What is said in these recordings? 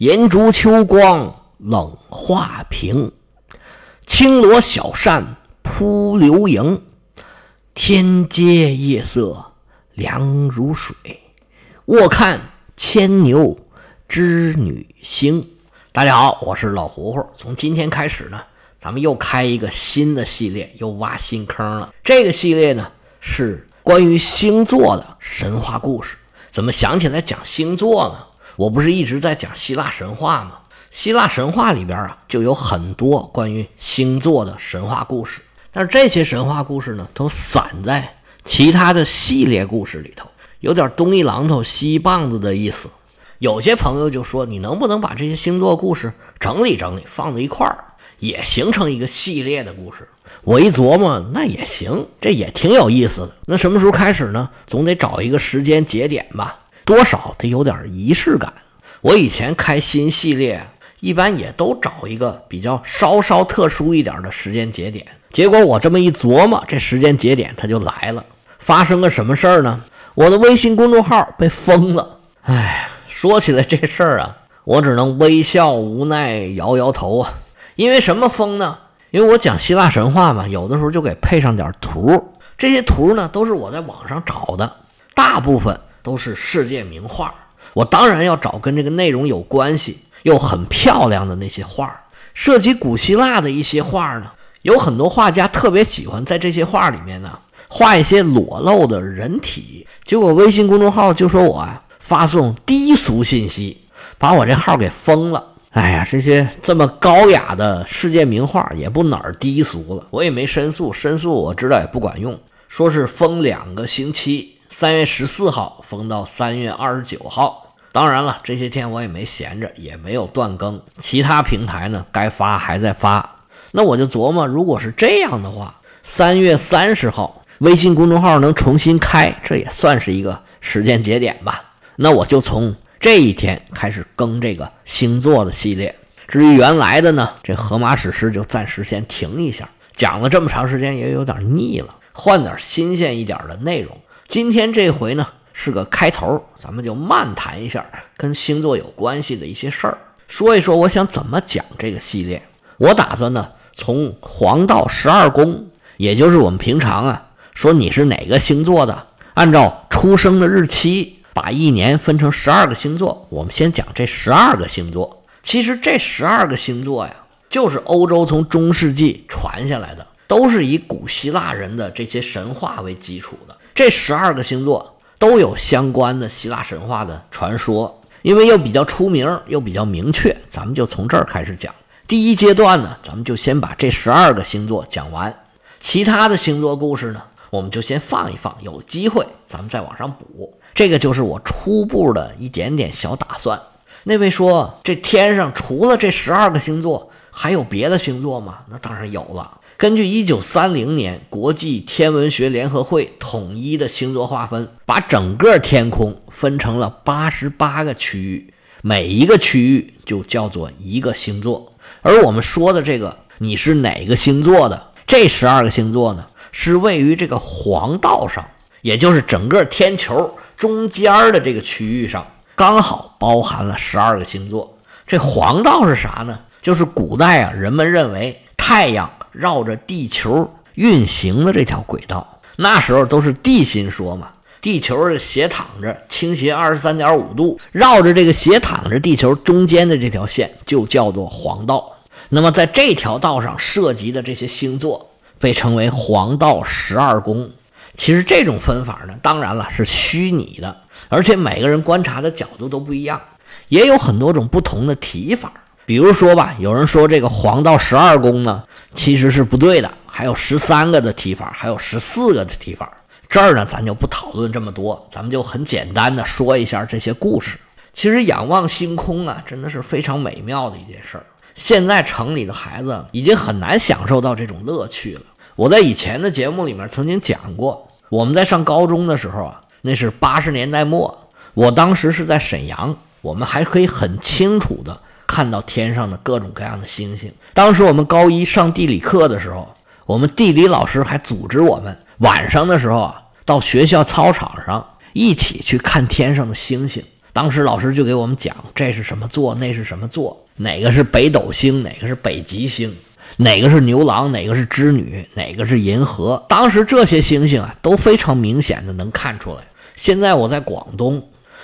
银烛秋光冷画屏，青罗小扇扑流萤。天阶夜色凉如水，卧看牵牛织女星。大家好，我是老胡胡。从今天开始呢，咱们又开一个新的系列，又挖新坑了。这个系列呢是关于星座的神话故事。怎么想起来讲星座呢？我不是一直在讲希腊神话吗？希腊神话里边啊，就有很多关于星座的神话故事。但是这些神话故事呢，都散在其他的系列故事里头，有点东一榔头西一棒子的意思。有些朋友就说：“你能不能把这些星座故事整理整理，放在一块儿，也形成一个系列的故事？”我一琢磨，那也行，这也挺有意思的。那什么时候开始呢？总得找一个时间节点吧，多少得有点仪式感。我以前开新系列，一般也都找一个比较稍稍特殊一点的时间节点。结果我这么一琢磨，这时间节点它就来了。发生个什么事儿呢？我的微信公众号被封了。哎，说起来这事儿啊，我只能微笑无奈，摇摇头啊。因为什么封呢？因为我讲希腊神话嘛，有的时候就给配上点图。这些图呢，都是我在网上找的，大部分都是世界名画。我当然要找跟这个内容有关系又很漂亮的那些画。涉及古希腊的一些画呢。有很多画家特别喜欢在这些画里面呢画一些裸露的人体，结果微信公众号就说我啊发送低俗信息，把我这号给封了。哎呀，这些这么高雅的世界名画也不哪儿低俗了，我也没申诉，申诉我知道也不管用，说是封两个星期，三月十四号封到三月二十九号。当然了，这些天我也没闲着，也没有断更，其他平台呢该发还在发。那我就琢磨，如果是这样的话，三月三十号微信公众号能重新开，这也算是一个时间节点吧。那我就从这一天开始更这个星座的系列。至于原来的呢，这荷马史诗就暂时先停一下，讲了这么长时间也有点腻了，换点新鲜一点的内容。今天这回呢是个开头，咱们就慢谈一下跟星座有关系的一些事儿，说一说我想怎么讲这个系列。我打算呢。从黄道十二宫，也就是我们平常啊说你是哪个星座的，按照出生的日期，把一年分成十二个星座。我们先讲这十二个星座。其实这十二个星座呀，就是欧洲从中世纪传下来的，都是以古希腊人的这些神话为基础的。这十二个星座都有相关的希腊神话的传说，因为又比较出名，又比较明确，咱们就从这儿开始讲。第一阶段呢，咱们就先把这十二个星座讲完，其他的星座故事呢，我们就先放一放，有机会咱们再往上补。这个就是我初步的一点点小打算。那位说，这天上除了这十二个星座，还有别的星座吗？那当然有了。根据一九三零年国际天文学联合会统一的星座划分，把整个天空分成了八十八个区域，每一个区域就叫做一个星座。而我们说的这个，你是哪个星座的？这十二个星座呢，是位于这个黄道上，也就是整个天球中间的这个区域上，刚好包含了十二个星座。这黄道是啥呢？就是古代啊，人们认为太阳绕着地球运行的这条轨道。那时候都是地心说嘛，地球是斜躺着，倾斜二十三点五度，绕着这个斜躺着地球中间的这条线就叫做黄道。那么在这条道上涉及的这些星座被称为黄道十二宫。其实这种分法呢，当然了是虚拟的，而且每个人观察的角度都不一样，也有很多种不同的提法。比如说吧，有人说这个黄道十二宫呢其实是不对的，还有十三个的提法，还有十四个的提法。这儿呢咱就不讨论这么多，咱们就很简单的说一下这些故事。其实仰望星空啊，真的是非常美妙的一件事儿。现在城里的孩子已经很难享受到这种乐趣了。我在以前的节目里面曾经讲过，我们在上高中的时候啊，那是八十年代末，我当时是在沈阳，我们还可以很清楚的看到天上的各种各样的星星。当时我们高一上地理课的时候，我们地理老师还组织我们晚上的时候啊，到学校操场上一起去看天上的星星。当时老师就给我们讲，这是什么座，那是什么座，哪个是北斗星，哪个是北极星，哪个是牛郎，哪个是织女，哪个是银河。当时这些星星啊，都非常明显的能看出来。现在我在广东，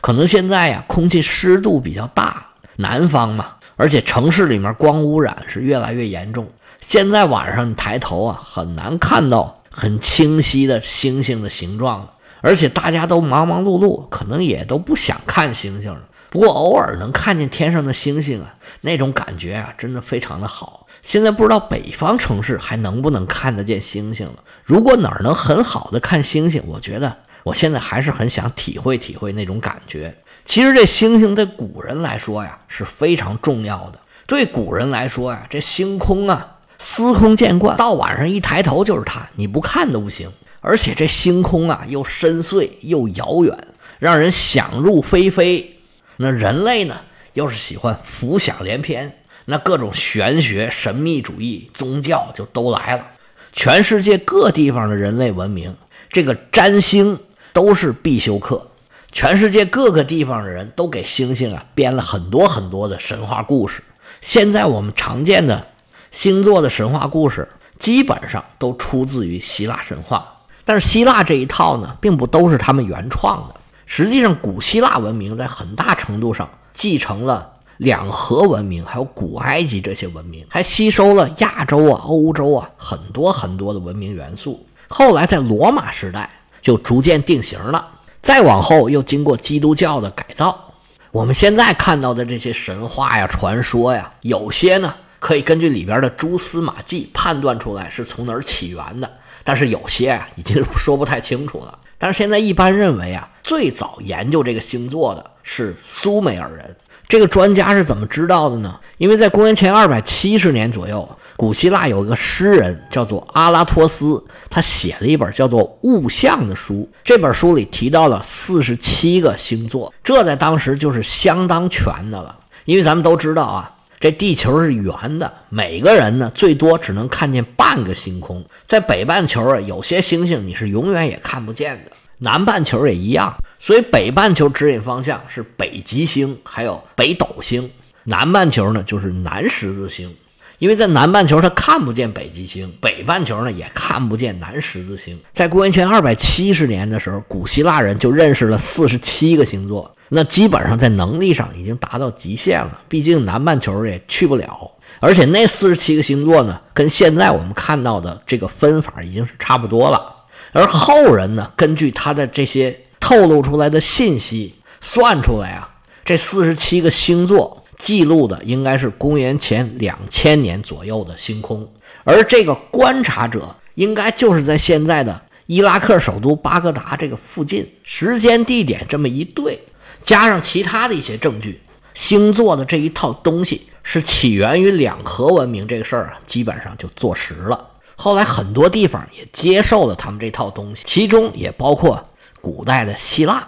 可能现在呀，空气湿度比较大，南方嘛，而且城市里面光污染是越来越严重。现在晚上你抬头啊，很难看到很清晰的星星的形状了。而且大家都忙忙碌碌，可能也都不想看星星了。不过偶尔能看见天上的星星啊，那种感觉啊，真的非常的好。现在不知道北方城市还能不能看得见星星了。如果哪儿能很好的看星星，我觉得我现在还是很想体会体会那种感觉。其实这星星对古人来说呀是非常重要的。对古人来说呀，这星空啊，司空见惯，到晚上一抬头就是它，你不看都不行。而且这星空啊，又深邃又遥远，让人想入非非。那人类呢，又是喜欢浮想联翩，那各种玄学、神秘主义、宗教就都来了。全世界各地方的人类文明，这个占星都是必修课。全世界各个地方的人都给星星啊编了很多很多的神话故事。现在我们常见的星座的神话故事，基本上都出自于希腊神话。但是希腊这一套呢，并不都是他们原创的。实际上，古希腊文明在很大程度上继承了两河文明，还有古埃及这些文明，还吸收了亚洲啊、欧洲啊很多很多的文明元素。后来在罗马时代就逐渐定型了，再往后又经过基督教的改造。我们现在看到的这些神话呀、传说呀，有些呢可以根据里边的蛛丝马迹判断出来是从哪儿起源的。但是有些啊，已经说不太清楚了。但是现在一般认为啊，最早研究这个星座的是苏美尔人。这个专家是怎么知道的呢？因为在公元前二百七十年左右，古希腊有个诗人叫做阿拉托斯，他写了一本叫做《物象》的书。这本书里提到了四十七个星座，这在当时就是相当全的了。因为咱们都知道啊。这地球是圆的，每个人呢最多只能看见半个星空。在北半球啊，有些星星你是永远也看不见的，南半球也一样。所以北半球指引方向是北极星，还有北斗星；南半球呢就是南十字星。因为在南半球它看不见北极星，北半球呢也看不见南十字星。在公元前二百七十年的时候，古希腊人就认识了四十七个星座，那基本上在能力上已经达到极限了。毕竟南半球也去不了，而且那四十七个星座呢，跟现在我们看到的这个分法已经是差不多了。而后人呢，根据他的这些透露出来的信息算出来啊，这四十七个星座。记录的应该是公元前两千年左右的星空，而这个观察者应该就是在现在的伊拉克首都巴格达这个附近。时间、地点这么一对，加上其他的一些证据，星座的这一套东西是起源于两河文明这个事儿啊，基本上就坐实了。后来很多地方也接受了他们这套东西，其中也包括古代的希腊。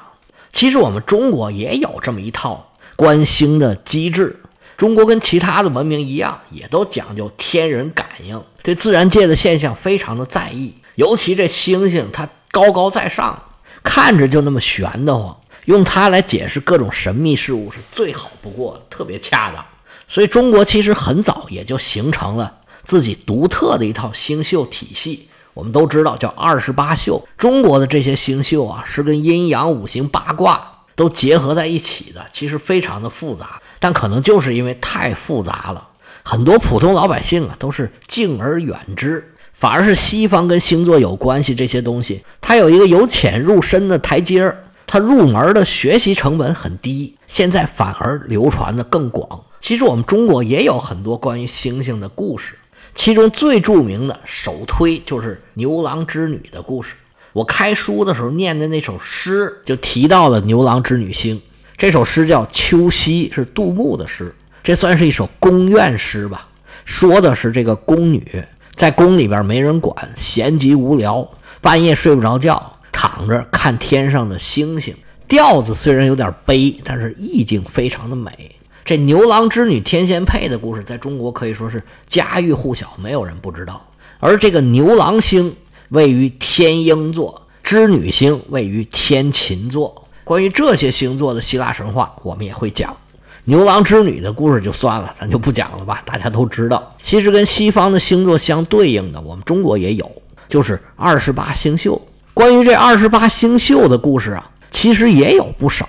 其实我们中国也有这么一套。观星的机制，中国跟其他的文明一样，也都讲究天人感应，对自然界的现象非常的在意。尤其这星星，它高高在上，看着就那么玄的慌，用它来解释各种神秘事物是最好不过，特别恰当。所以中国其实很早也就形成了自己独特的一套星宿体系。我们都知道叫二十八宿，中国的这些星宿啊，是跟阴阳五行八卦。都结合在一起的，其实非常的复杂，但可能就是因为太复杂了，很多普通老百姓啊都是敬而远之，反而是西方跟星座有关系这些东西，它有一个由浅入深的台阶儿，它入门的学习成本很低，现在反而流传的更广。其实我们中国也有很多关于星星的故事，其中最著名的首推就是牛郎织女的故事。我开书的时候念的那首诗就提到了牛郎织女星，这首诗叫《秋夕》，是杜牧的诗，这算是一首宫怨诗吧。说的是这个宫女在宫里边没人管，闲极无聊，半夜睡不着觉，躺着看天上的星星。调子虽然有点悲，但是意境非常的美。这牛郎织女天仙配的故事，在中国可以说是家喻户晓，没有人不知道。而这个牛郎星。位于天鹰座，织女星位于天琴座。关于这些星座的希腊神话，我们也会讲。牛郎织女的故事就算了，咱就不讲了吧，大家都知道。其实跟西方的星座相对应的，我们中国也有，就是二十八星宿。关于这二十八星宿的故事啊，其实也有不少，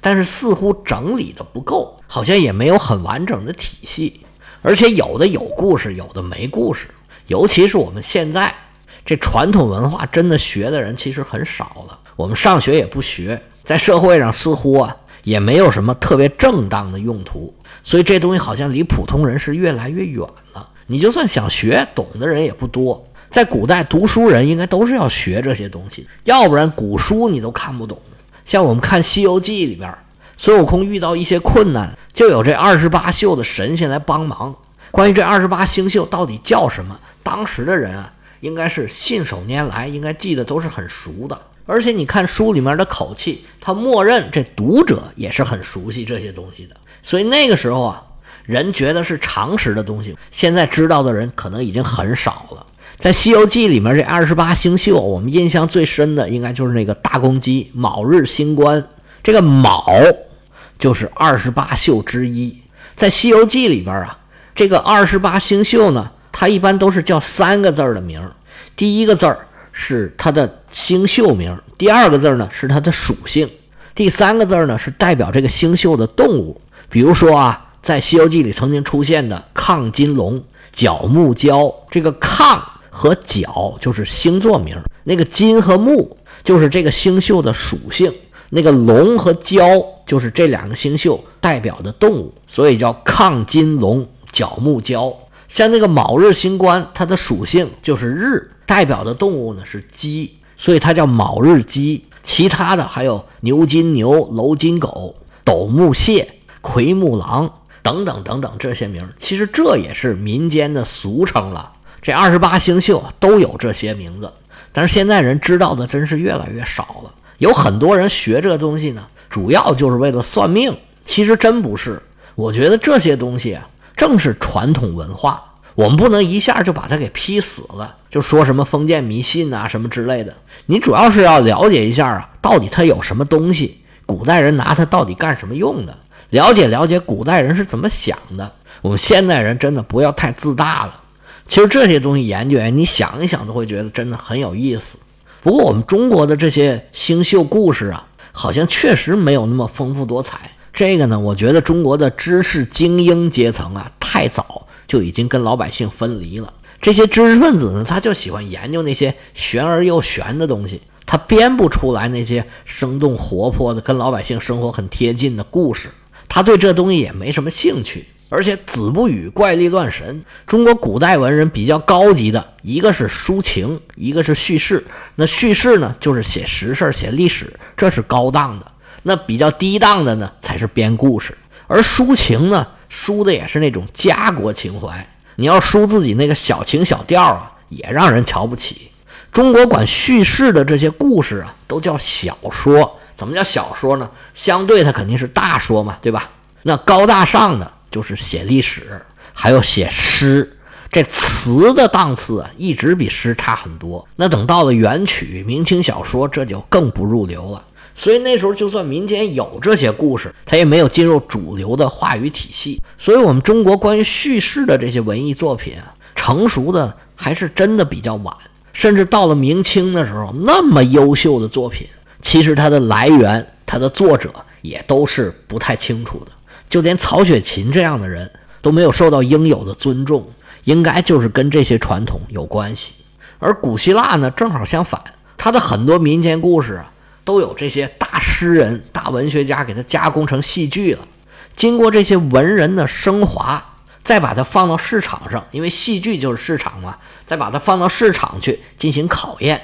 但是似乎整理的不够，好像也没有很完整的体系。而且有的有故事，有的没故事。尤其是我们现在这传统文化，真的学的人其实很少了。我们上学也不学，在社会上似乎啊也没有什么特别正当的用途。所以这东西好像离普通人是越来越远了。你就算想学，懂的人也不多。在古代，读书人应该都是要学这些东西，要不然古书你都看不懂。像我们看《西游记》里边，孙悟空遇到一些困难，就有这二十八宿的神仙来帮忙。关于这二十八星宿到底叫什么？当时的人啊，应该是信手拈来，应该记得都是很熟的。而且你看书里面的口气，他默认这读者也是很熟悉这些东西的。所以那个时候啊，人觉得是常识的东西，现在知道的人可能已经很少了。在《西游记》里面，这二十八星宿，我们印象最深的应该就是那个大公鸡卯日星官。这个卯就是二十八宿之一。在《西游记》里边啊。这个二十八星宿呢，它一般都是叫三个字儿的名儿。第一个字儿是它的星宿名，第二个字儿呢是它的属性，第三个字儿呢是代表这个星宿的动物。比如说啊，在《西游记》里曾经出现的亢金龙、角木蛟，这个亢和角就是星座名，那个金和木就是这个星宿的属性，那个龙和蛟就是这两个星宿代表的动物，所以叫亢金龙。角木蛟，像那个卯日星官，它的属性就是日，代表的动物呢是鸡，所以它叫卯日鸡。其他的还有牛金牛、楼金狗、斗木蟹、奎木狼等等等等这些名，其实这也是民间的俗称了。这二十八星宿都有这些名字，但是现在人知道的真是越来越少了。有很多人学这个东西呢，主要就是为了算命，其实真不是。我觉得这些东西啊。正是传统文化，我们不能一下就把它给劈死了，就说什么封建迷信啊什么之类的。你主要是要了解一下啊，到底它有什么东西，古代人拿它到底干什么用的？了解了解古代人是怎么想的。我们现代人真的不要太自大了。其实这些东西研究，你想一想都会觉得真的很有意思。不过我们中国的这些星宿故事啊，好像确实没有那么丰富多彩。这个呢，我觉得中国的知识精英阶层啊，太早就已经跟老百姓分离了。这些知识分子呢，他就喜欢研究那些玄而又玄的东西，他编不出来那些生动活泼的、跟老百姓生活很贴近的故事。他对这东西也没什么兴趣。而且子不语怪力乱神。中国古代文人比较高级的一个是抒情，一个是叙事。那叙事呢，就是写实事、写历史，这是高档的。那比较低档的呢，才是编故事；而抒情呢，抒的也是那种家国情怀。你要抒自己那个小情小调啊，也让人瞧不起。中国管叙事的这些故事啊，都叫小说。怎么叫小说呢？相对它肯定是大说嘛，对吧？那高大上的就是写历史，还有写诗。这词的档次啊，一直比诗差很多。那等到了元曲、明清小说，这就更不入流了。所以那时候，就算民间有这些故事，它也没有进入主流的话语体系。所以，我们中国关于叙事的这些文艺作品啊，成熟的还是真的比较晚。甚至到了明清的时候，那么优秀的作品，其实它的来源、它的作者也都是不太清楚的。就连曹雪芹这样的人都没有受到应有的尊重，应该就是跟这些传统有关系。而古希腊呢，正好相反，它的很多民间故事啊。都有这些大诗人、大文学家给它加工成戏剧了，经过这些文人的升华，再把它放到市场上，因为戏剧就是市场嘛，再把它放到市场去进行考验。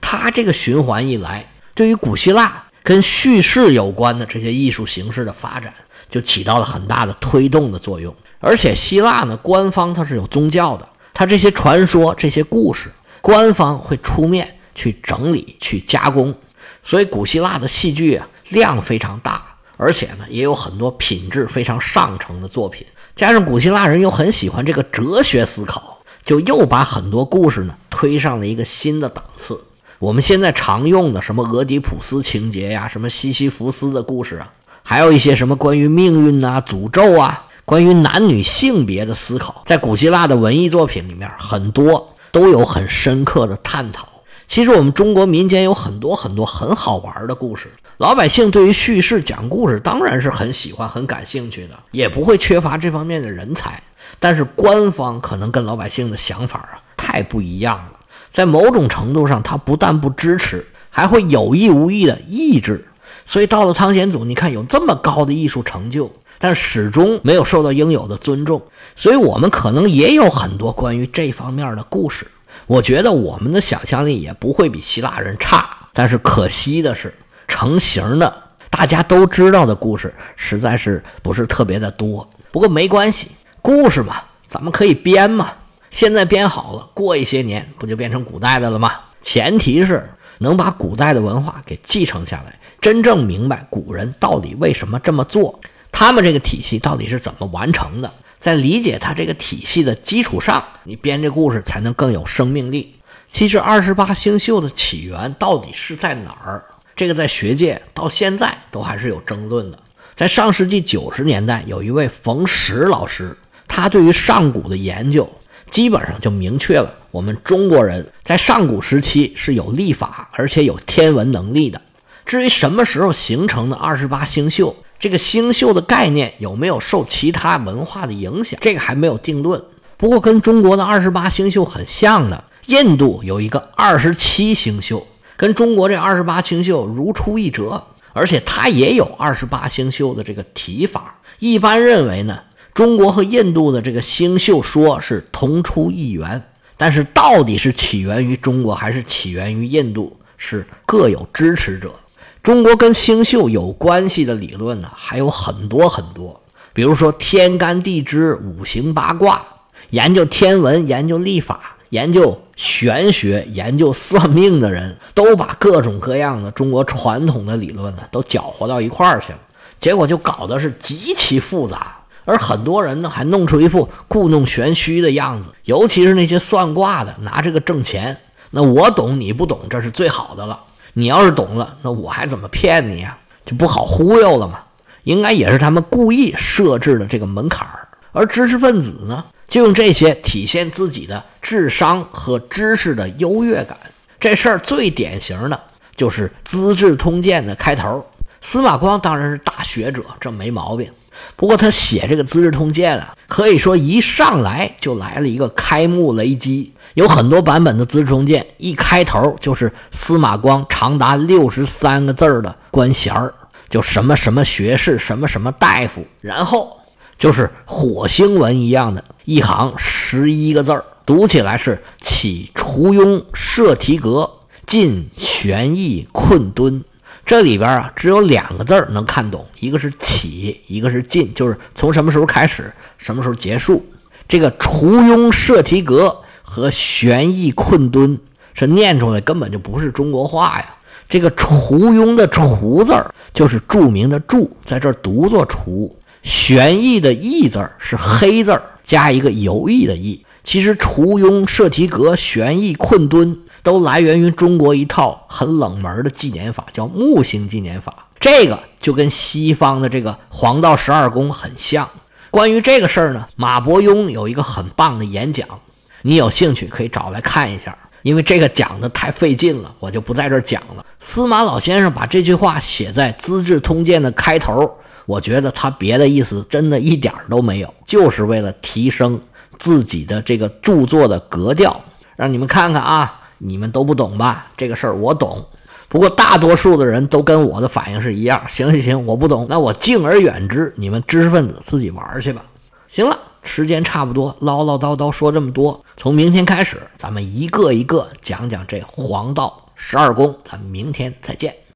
它这个循环一来，对于古希腊跟叙事有关的这些艺术形式的发展，就起到了很大的推动的作用。而且希腊呢，官方它是有宗教的，它这些传说、这些故事，官方会出面去整理、去加工。所以，古希腊的戏剧啊量非常大，而且呢也有很多品质非常上乘的作品。加上古希腊人又很喜欢这个哲学思考，就又把很多故事呢推上了一个新的档次。我们现在常用的什么俄狄浦斯情节呀，什么西西弗斯的故事啊，还有一些什么关于命运呐、诅咒啊，关于男女性别的思考，在古希腊的文艺作品里面，很多都有很深刻的探讨。其实我们中国民间有很多很多很好玩的故事，老百姓对于叙事讲故事当然是很喜欢、很感兴趣的，也不会缺乏这方面的人才。但是官方可能跟老百姓的想法啊太不一样了，在某种程度上，他不但不支持，还会有意无意的抑制。所以到了汤显祖，你看有这么高的艺术成就，但始终没有受到应有的尊重。所以我们可能也有很多关于这方面的故事。我觉得我们的想象力也不会比希腊人差，但是可惜的是，成型的大家都知道的故事实在是不是特别的多。不过没关系，故事嘛，咱们可以编嘛。现在编好了，过一些年不就变成古代的了吗？前提是能把古代的文化给继承下来，真正明白古人到底为什么这么做，他们这个体系到底是怎么完成的。在理解它这个体系的基础上，你编这故事才能更有生命力。其实二十八星宿的起源到底是在哪儿？这个在学界到现在都还是有争论的。在上世纪九十年代，有一位冯石老师，他对于上古的研究基本上就明确了，我们中国人在上古时期是有历法，而且有天文能力的。至于什么时候形成的二十八星宿？这个星宿的概念有没有受其他文化的影响？这个还没有定论。不过跟中国的二十八星宿很像的，印度有一个二十七星宿，跟中国这二十八星宿如出一辙。而且它也有二十八星宿的这个提法。一般认为呢，中国和印度的这个星宿说是同出一源，但是到底是起源于中国还是起源于印度，是各有支持者。中国跟星宿有关系的理论呢，还有很多很多。比如说天干地支、五行八卦，研究天文、研究历法、研究玄学、研究算命的人，都把各种各样的中国传统的理论呢，都搅和到一块儿去了。结果就搞得是极其复杂，而很多人呢，还弄出一副故弄玄虚的样子。尤其是那些算卦的，拿这个挣钱。那我懂你不懂，这是最好的了。你要是懂了，那我还怎么骗你呀？就不好忽悠了嘛。应该也是他们故意设置的这个门槛儿。而知识分子呢，就用这些体现自己的智商和知识的优越感。这事儿最典型的就是《资治通鉴》的开头。司马光当然是大学者，这没毛病。不过他写这个《资治通鉴》啊，可以说一上来就来了一个开幕雷击。有很多版本的《资治通鉴》，一开头就是司马光长达六十三个字的官衔儿，就什么什么学士，什么什么大夫，然后就是火星文一样的一行十一个字儿，读起来是起除庸设题格，进玄义困敦。这里边啊，只有两个字儿能看懂，一个是起，一个是进，就是从什么时候开始，什么时候结束。这个除庸设题格。和玄义困敦是念出来根本就不是中国话呀！这个“除庸”的“除”字儿就是著名的“注”，在这儿读作“除”。玄义的“义”字儿是黑字儿加一个游意的“义”。其实“除庸”“设题格”“玄义困敦”都来源于中国一套很冷门的纪年法，叫木星纪年法。这个就跟西方的这个黄道十二宫很像。关于这个事儿呢，马伯庸有一个很棒的演讲。你有兴趣可以找来看一下，因为这个讲的太费劲了，我就不在这儿讲了。司马老先生把这句话写在《资治通鉴》的开头，我觉得他别的意思真的一点儿都没有，就是为了提升自己的这个著作的格调，让你们看看啊，你们都不懂吧？这个事儿我懂，不过大多数的人都跟我的反应是一样。行行行，我不懂，那我敬而远之，你们知识分子自己玩去吧。行了。时间差不多，唠唠叨叨说这么多。从明天开始，咱们一个一个讲讲这黄道十二宫。咱们明天再见。